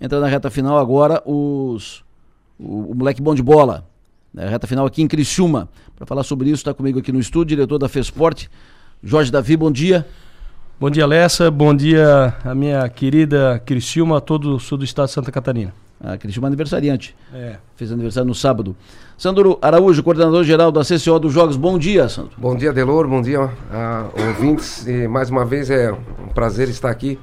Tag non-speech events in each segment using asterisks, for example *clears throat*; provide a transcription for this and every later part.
Entra na reta final agora os o, o moleque bom de bola. Né? Reta final aqui em Criciúma. Para falar sobre isso, está comigo aqui no estúdio, diretor da FESPORT, Jorge Davi, bom dia. Bom dia, Lessa. Bom dia, a minha querida Criciúma, todo o sul do estado de Santa Catarina. A Criciúma é aniversariante. É. Fez aniversário no sábado. Sandro Araújo, coordenador geral da CCO dos Jogos. Bom dia, Sandro. Bom dia, Delor. Bom dia, ouvintes. E mais uma vez é um prazer estar aqui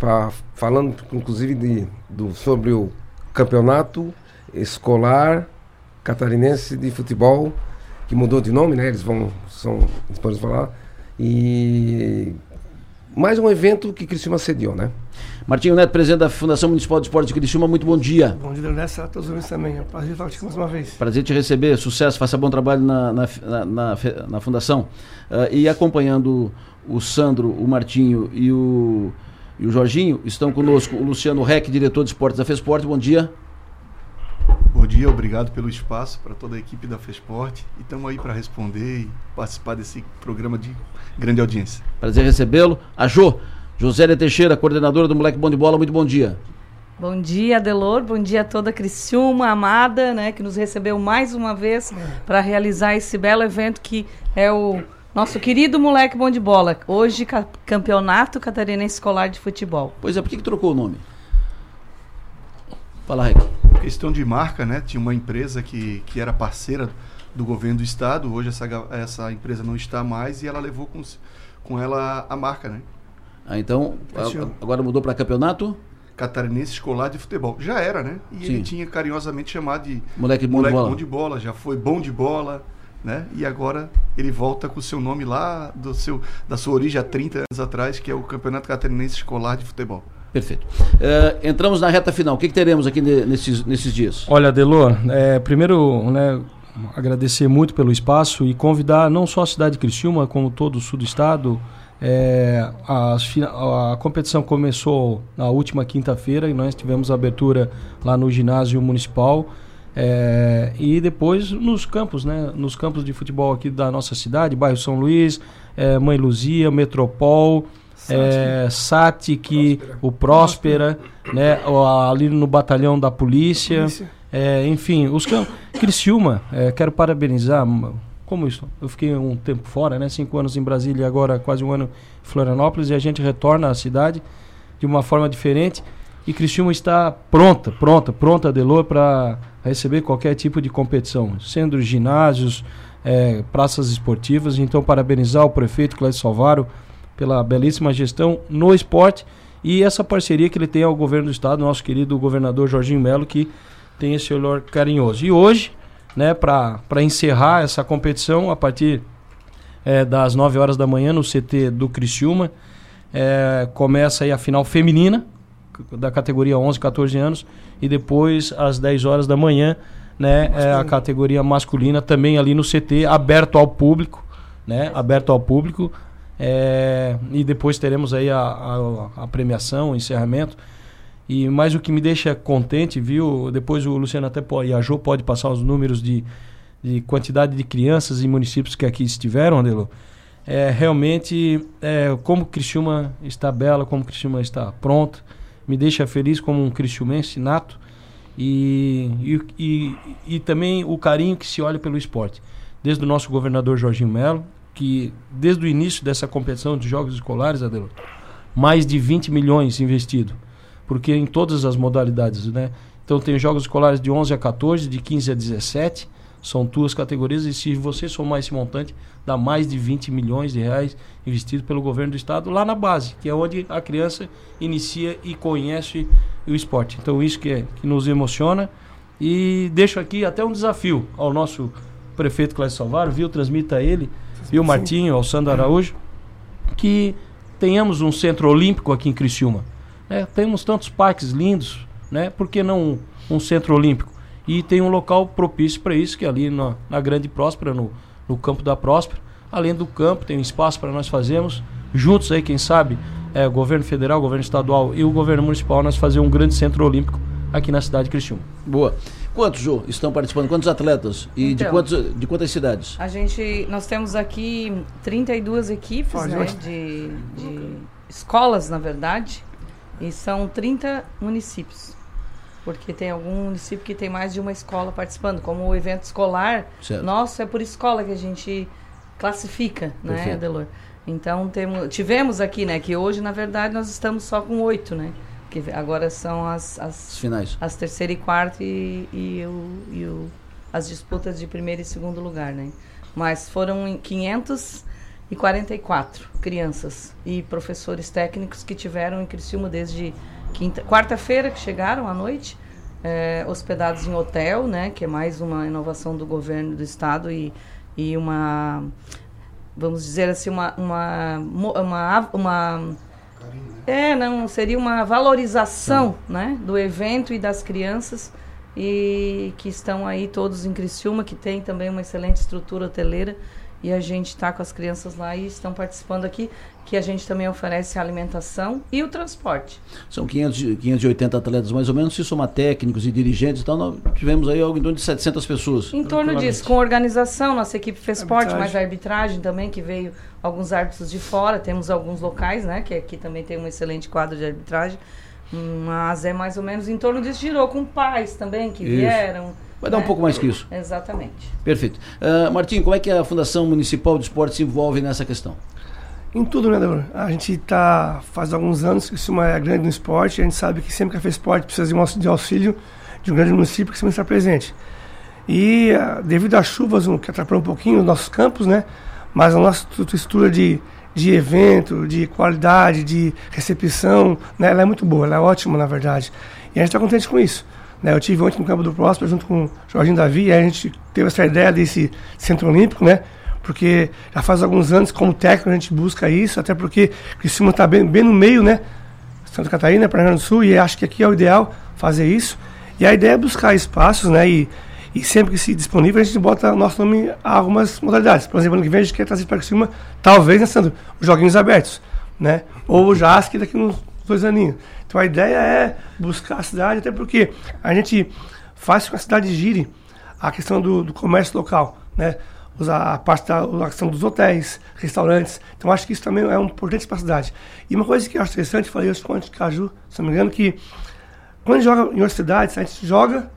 pra, falando, inclusive, de, do, sobre o campeonato escolar catarinense de futebol, que mudou de nome, né? Eles vão, são, eles podem falar. E mais um evento que Criciúma sediou, né? Martinho Neto, presidente da Fundação Municipal de Esportes de Criciúma, muito bom dia. Bom dia, Nessa, a todos os também. É um prazer estar aqui mais uma vez. Prazer te receber, sucesso, faça bom trabalho na, na, na, na Fundação. Uh, e acompanhando o Sandro, o Martinho e o, e o Jorginho, estão conosco o Luciano Reck, diretor de esportes da FESPORT. Bom dia. Bom dia, obrigado pelo espaço para toda a equipe da FESPORT e estamos aí para responder e participar desse programa de grande audiência. Prazer recebê-lo. A Jô, Josélia Teixeira, coordenadora do Moleque Bom de Bola, muito bom dia. Bom dia, Adelor. Bom dia a toda a Criciúma, amada, né, que nos recebeu mais uma vez para realizar esse belo evento que é o nosso querido Moleque Bom de Bola. Hoje, ca Campeonato Catarinense Escolar de Futebol. Pois é, por que, que trocou o nome? Fala, Rec. Questão de marca, né? Tinha uma empresa que, que era parceira do governo do estado, hoje essa, essa empresa não está mais e ela levou com, com ela a marca, né? Ah, então, a, agora mudou para campeonato? Catarinense Escolar de Futebol. Já era, né? E Sim. ele tinha carinhosamente chamado de Moleque Bom, Moleque de, bola. bom de Bola. Já foi Bom de Bola, né? E agora ele volta com o seu nome lá, do seu, da sua origem há 30 anos atrás, que é o Campeonato Catarinense Escolar de Futebol. Perfeito. Uh, entramos na reta final. O que, que teremos aqui nesses, nesses dias? Olha, Delor, é, primeiro, né, agradecer muito pelo espaço e convidar não só a cidade de Criciúma, como todo o sul do estado. É, a, a, competição começou na última quinta-feira e nós tivemos a abertura lá no ginásio municipal. É, e depois nos campos, né? Nos campos de futebol aqui da nossa cidade, bairro São Luís, é, Mãe Luzia, Metropol, é, Satic, o Próspera, né, ali no batalhão da polícia, é, enfim, os campos. Criciúma, é, quero parabenizar. Como isso? Eu fiquei um tempo fora, né? Cinco anos em Brasília e agora quase um ano em Florianópolis e a gente retorna à cidade de uma forma diferente. E Criciúma está pronta, pronta, pronta, Delor, para receber qualquer tipo de competição, sendo ginásios, é, praças esportivas. Então, parabenizar o prefeito Clécio Salvaro pela belíssima gestão no esporte e essa parceria que ele tem ao governo do estado, nosso querido governador Jorginho Melo, que tem esse olhar carinhoso. E hoje, né, para encerrar essa competição, a partir é, das 9 horas da manhã no CT do Criciúma, é, começa aí a final feminina, da categoria 11, 14 anos, e depois às 10 horas da manhã, né, é a categoria masculina também ali no CT, aberto ao público, né, aberto ao público, é, e depois teremos aí a, a, a, premiação, o encerramento. E mais o que me deixa contente, viu? Depois o Luciano até pode, e a Jo pode passar os números de, de quantidade de crianças e municípios que aqui estiveram, Andelo. É, realmente, é, como Criciúma está bela, como Criciúma está pronta, me deixa feliz como um cristiumense nato e, e, e, e também o carinho que se olha pelo esporte. Desde o nosso governador Jorginho Melo, que desde o início dessa competição de jogos escolares, Adelo, mais de 20 milhões investido, porque em todas as modalidades, né? Então tem jogos escolares de 11 a 14, de 15 a 17, são duas categorias e se você somar esse montante, dá mais de 20 milhões de reais investido pelo governo do estado lá na base, que é onde a criança inicia e conhece o esporte. Então isso que, é, que nos emociona e deixo aqui até um desafio ao nosso prefeito Cláudio Salvaro, viu, transmita ele o Martinho, ao Sandro Araújo, que tenhamos um centro olímpico aqui em Criciúma. É, temos tantos parques lindos, né? Por que não um, um centro olímpico? E tem um local propício para isso, que é ali na, na Grande Próspera, no, no campo da Próspera. Além do campo, tem um espaço para nós fazermos, juntos aí, quem sabe, é, o governo federal, o governo estadual e o governo municipal, nós fazer um grande centro olímpico aqui na cidade de Criciúma. Boa. Quantos, Jô, estão participando? Quantos atletas? E então, de, quantos, de quantas cidades? A gente, nós temos aqui 32 equipes, né, de, de escolas, na verdade. E são 30 municípios. Porque tem algum município que tem mais de uma escola participando. Como o evento escolar, Certo. nosso é por escola que a gente classifica, né, Perfeito. Adelor? Então temos, tivemos aqui, né, que hoje, na verdade, nós estamos só com oito, né? Que agora são as, as Os finais. as terceira e quarta e, e, o, e o- as disputas de primeiro e segundo lugar, né? Mas foram em 544 crianças e professores técnicos que tiveram em Criciúma desde quarta-feira que chegaram à noite, eh, hospedados em hotel, né? Que é mais uma inovação do governo do estado e, e uma, vamos dizer assim, uma, uma, uma, uma é, não, seria uma valorização, né, do evento e das crianças e que estão aí todos em Criciúma, que tem também uma excelente estrutura hoteleira e a gente está com as crianças lá e estão participando aqui, que a gente também oferece a alimentação e o transporte. São 500, e- 580 atletas mais ou menos, se somar técnicos e dirigentes, então nós tivemos aí algo em torno de 700 pessoas. Em torno disso, com organização, nossa equipe fez esporte, mas a arbitragem também, que veio alguns árbitros de fora, temos alguns locais, né, que aqui também tem um excelente quadro de arbitragem, mas é mais ou menos em torno disso, girou com pais também, que Isso. vieram. Vai dar um né? pouco mais que isso. Exatamente. Perfeito. Ah, Martim, como é que a Fundação Municipal de Esporte se envolve nessa questão? Em tudo, né, Débora? A gente tá faz alguns anos que isso é grande no esporte. A gente sabe que sempre que fez esporte precisa de um aux- de auxílio de um grande município que sempre está presente. E ah, devido às chuvas, um, que atrapalhou um pouquinho os nossos campos, né? Mas a nossa estru- estrutura de, de evento, de qualidade, de recepção, né? Ela é muito boa, ela é ótima, na verdade. E a gente está contente com isso. Né? Eu tive ontem no campo do Próspero junto com o Jorginho Davi, e a gente teve essa ideia desse centro olímpico, né? Porque já faz alguns anos, como técnico, a gente busca isso, até porque Criciúma está bem, bem no meio, né? Santa Catarina, Paraná Grande do Sul, e acho que aqui é o ideal fazer isso. E a ideia é buscar espaços, né? E, e sempre que se disponível, a gente bota nosso nome a algumas modalidades. Por exemplo, ano que vem a gente quer trazer para Criciúma, talvez, né, Sandro? Os joguinhos abertos, né? Ou o JASC daqui uns dois aninhos. Então a ideia é buscar a cidade, até porque a gente faz com que a cidade gire a questão do, do comércio local, né? A parte da a questão dos hotéis, restaurantes. Então acho que isso também é um importante para a cidade. E uma coisa que eu acho interessante, falei hoje com de Caju, se não me engano, que quando joga em outras cidades, a gente joga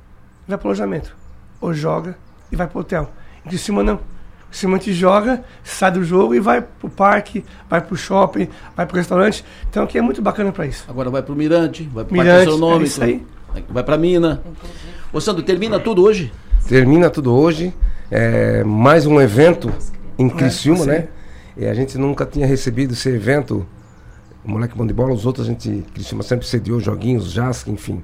e vai para o alojamento. Ou joga e vai para o hotel. Em Criciúma não. A gente joga, sai do jogo e vai para o parque, vai para o shopping, vai para o restaurante. Então aqui é muito bacana para isso. Agora vai para o Mirante, vai para o Mirante, Parque é isso aí. vai para a Mina. Ô Sandro, termina tudo hoje? Termina tudo hoje. É, mais um evento em Criciúma, sim. né? E a gente nunca tinha recebido esse evento. O Moleque Bom de Bola, os outros a gente, Criciúma sempre cediou joguinhos, JASC, enfim,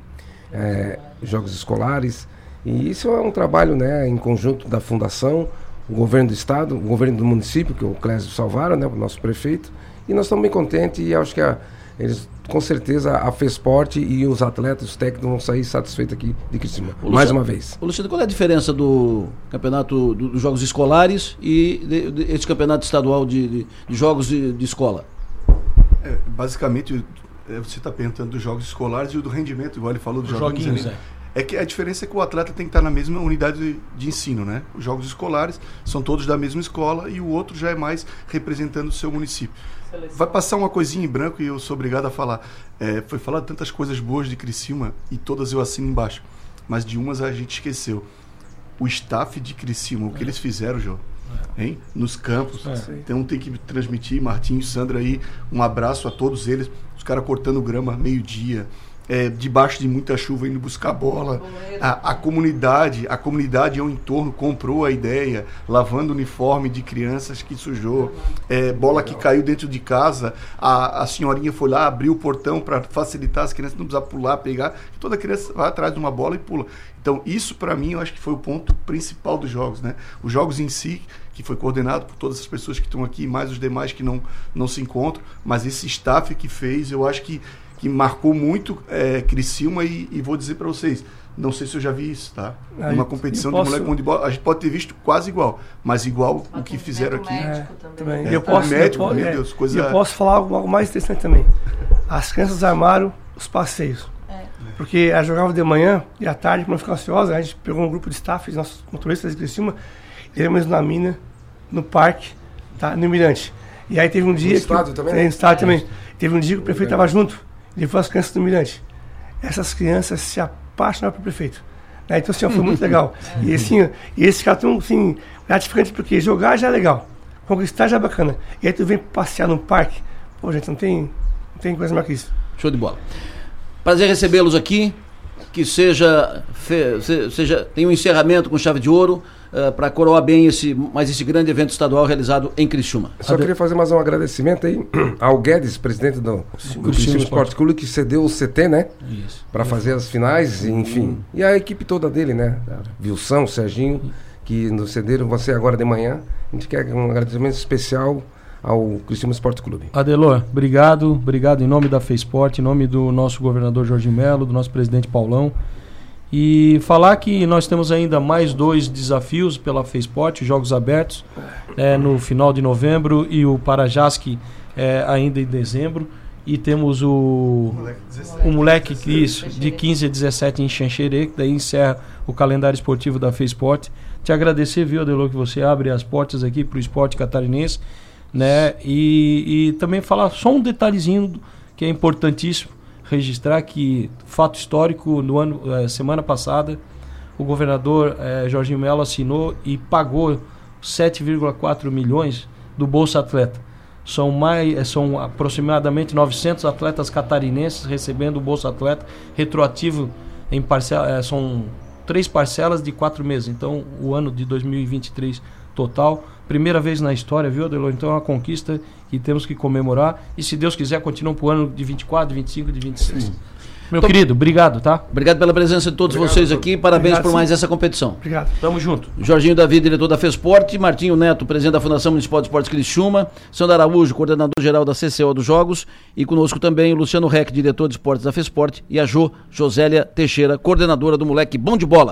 é, jogos escolares. E isso é um trabalho, né, em conjunto da Fundação, o governo do Estado, o governo do município, que é o Clésio Salvara, né, o nosso prefeito. E nós estamos bem contentes e acho que a, eles, com certeza, a FESPORT e os atletas, os técnicos vão sair satisfeitos aqui de Criciúma. Ô, Mais Luciano- uma vez. Ô, Luciano, qual é a diferença do campeonato do- dos jogos escolares e de- de- esse campeonato estadual de, de- de jogos de, de escola? É, basicamente, é, você está perguntando dos jogos escolares e o do rendimento, igual ele falou dos Os joguinhos. joguinhos. É que a diferença é que o atleta tem que estar na mesma unidade de, de ensino, né? Os jogos escolares são todos da mesma escola e o outro já é mais representando o seu município. Vai passar uma coisinha em branco e eu sou obrigado a falar. É, foi falado tantas coisas boas de Criciúma e todas eu assino embaixo. Mas de umas a gente esqueceu. O staff de Criciúma, o que eles fizeram, João, hein? Nos campos. É. Então tem que transmitir, Martinho, Sandra aí, um abraço a todos eles. Os caras cortando grama meio-dia. É, debaixo de muita chuva indo buscar bola. A, a comunidade, a comunidade ao entorno comprou a ideia, lavando uniforme de crianças que sujou, é, bola que caiu dentro de casa, a, a senhorinha foi lá, abriu o portão para facilitar as crianças não precisar pular, pegar. Toda criança vai atrás de uma bola e pula. Então isso para mim eu acho que foi o ponto principal dos jogos, né? Os jogos em si que foi coordenado por todas as pessoas que estão aqui, mais os demais que não, não se encontram, mas esse staff que fez, eu acho que, que marcou muito é, Criciúma e, e vou dizer para vocês, não sei se eu já vi isso, tá? Ah, Uma eu- competição eu de posso- moleque bom de bola, a gente pode ter visto quase igual, mas igual o que fizeram aqui. Médico É, também. também. É, E eu posso, médico, eu posso, meu é, Deus, coisa- e eu posso falar algo, algo mais interessante também. As crianças armaram os passeios. Porque elas jogavam de manhã e à tarde, quando ficam ansiosas, a gente pegou um grupo de staff, nossos motoristas de Criciúma, e levamos na mina, no parque, tá, no Mirante. E aí teve um dia. que, estádio também, É, né? no estádio também. Teve um dia que o prefeito estava junto. Levou as crianças do Mirante. Essas crianças se apaixonaram pelo prefeito. Né? Então, assim, ó, foi muito *laughs* legal. E, assim, e esse cartão, assim, gratificante porque jogar já é legal, conquistar já é bacana. E aí tu vem passear no parque, pô, gente, não tem, não tem coisa mais que isso. Show de bola. Prazer recebê-los aqui. Que seja, fe, seja tem um encerramento com chave de ouro para coroar bem esse mais esse grande evento estadual realizado em Criciúma. Só queria fazer mais um agradecimento aí *clears throat* ao Guedes, presidente do, Criciúma Esporte Clube, que cedeu o CT, né? Isso. Para fazer as finais, enfim. E a equipe toda dele, né? Vilsão, Serginho, que nos cederam você agora de manhã. A gente quer um agradecimento especial ao Criciúma Esporte Clube. Adelor, obrigado, obrigado em nome da FESPORT, em nome do nosso governador Jorge Melo, do nosso presidente Paulão. E falar que nós temos ainda mais dois desafios pela FESPORT, Jogos Abertos, é, no final de novembro e o Parajasque é, ainda em dezembro. E temos o, o moleque isso, de 15 a 17 em Xanxerê, que daí encerra o calendário esportivo da FESPORT. Te agradecer, viu, Adelor, que você abre as portas aqui para o esporte catarinense né? E, e também falar só um detalhezinho que é importantíssimo registrar que fato histórico no ano eh, semana passada o governador eh, Jorginho Melo assinou e pagou 7,4 milhões do Bolsa Atleta. São mais eh, são aproximadamente 900 atletas catarinenses recebendo o Bolsa Atleta retroativo em parcela, são três parcelas de quatro meses. Então, o ano de 2023 total. Primeira vez na história, viu, Adelor? Então é uma conquista que temos que comemorar. E se Deus quiser, continua para o ano de 24, de 25, de 26. Meu Tô- querido, obrigado, tá? Obrigado pela presença de todos Obrigado, vocês aqui. Parabéns Obrigado, por mais sim. essa competição. Obrigado. Tamo junto. Jorginho Davi, diretor da FESPORT, Martinho Neto, presidente da Fundação Municipal de Esportes Criciúma, Sandra Araújo, coordenador-geral da CCO dos Jogos, e conosco também o Luciano Reck, diretor de esportes da FESPORT, e a Jo Josélia Teixeira, coordenadora do Moleque Bom de Bola.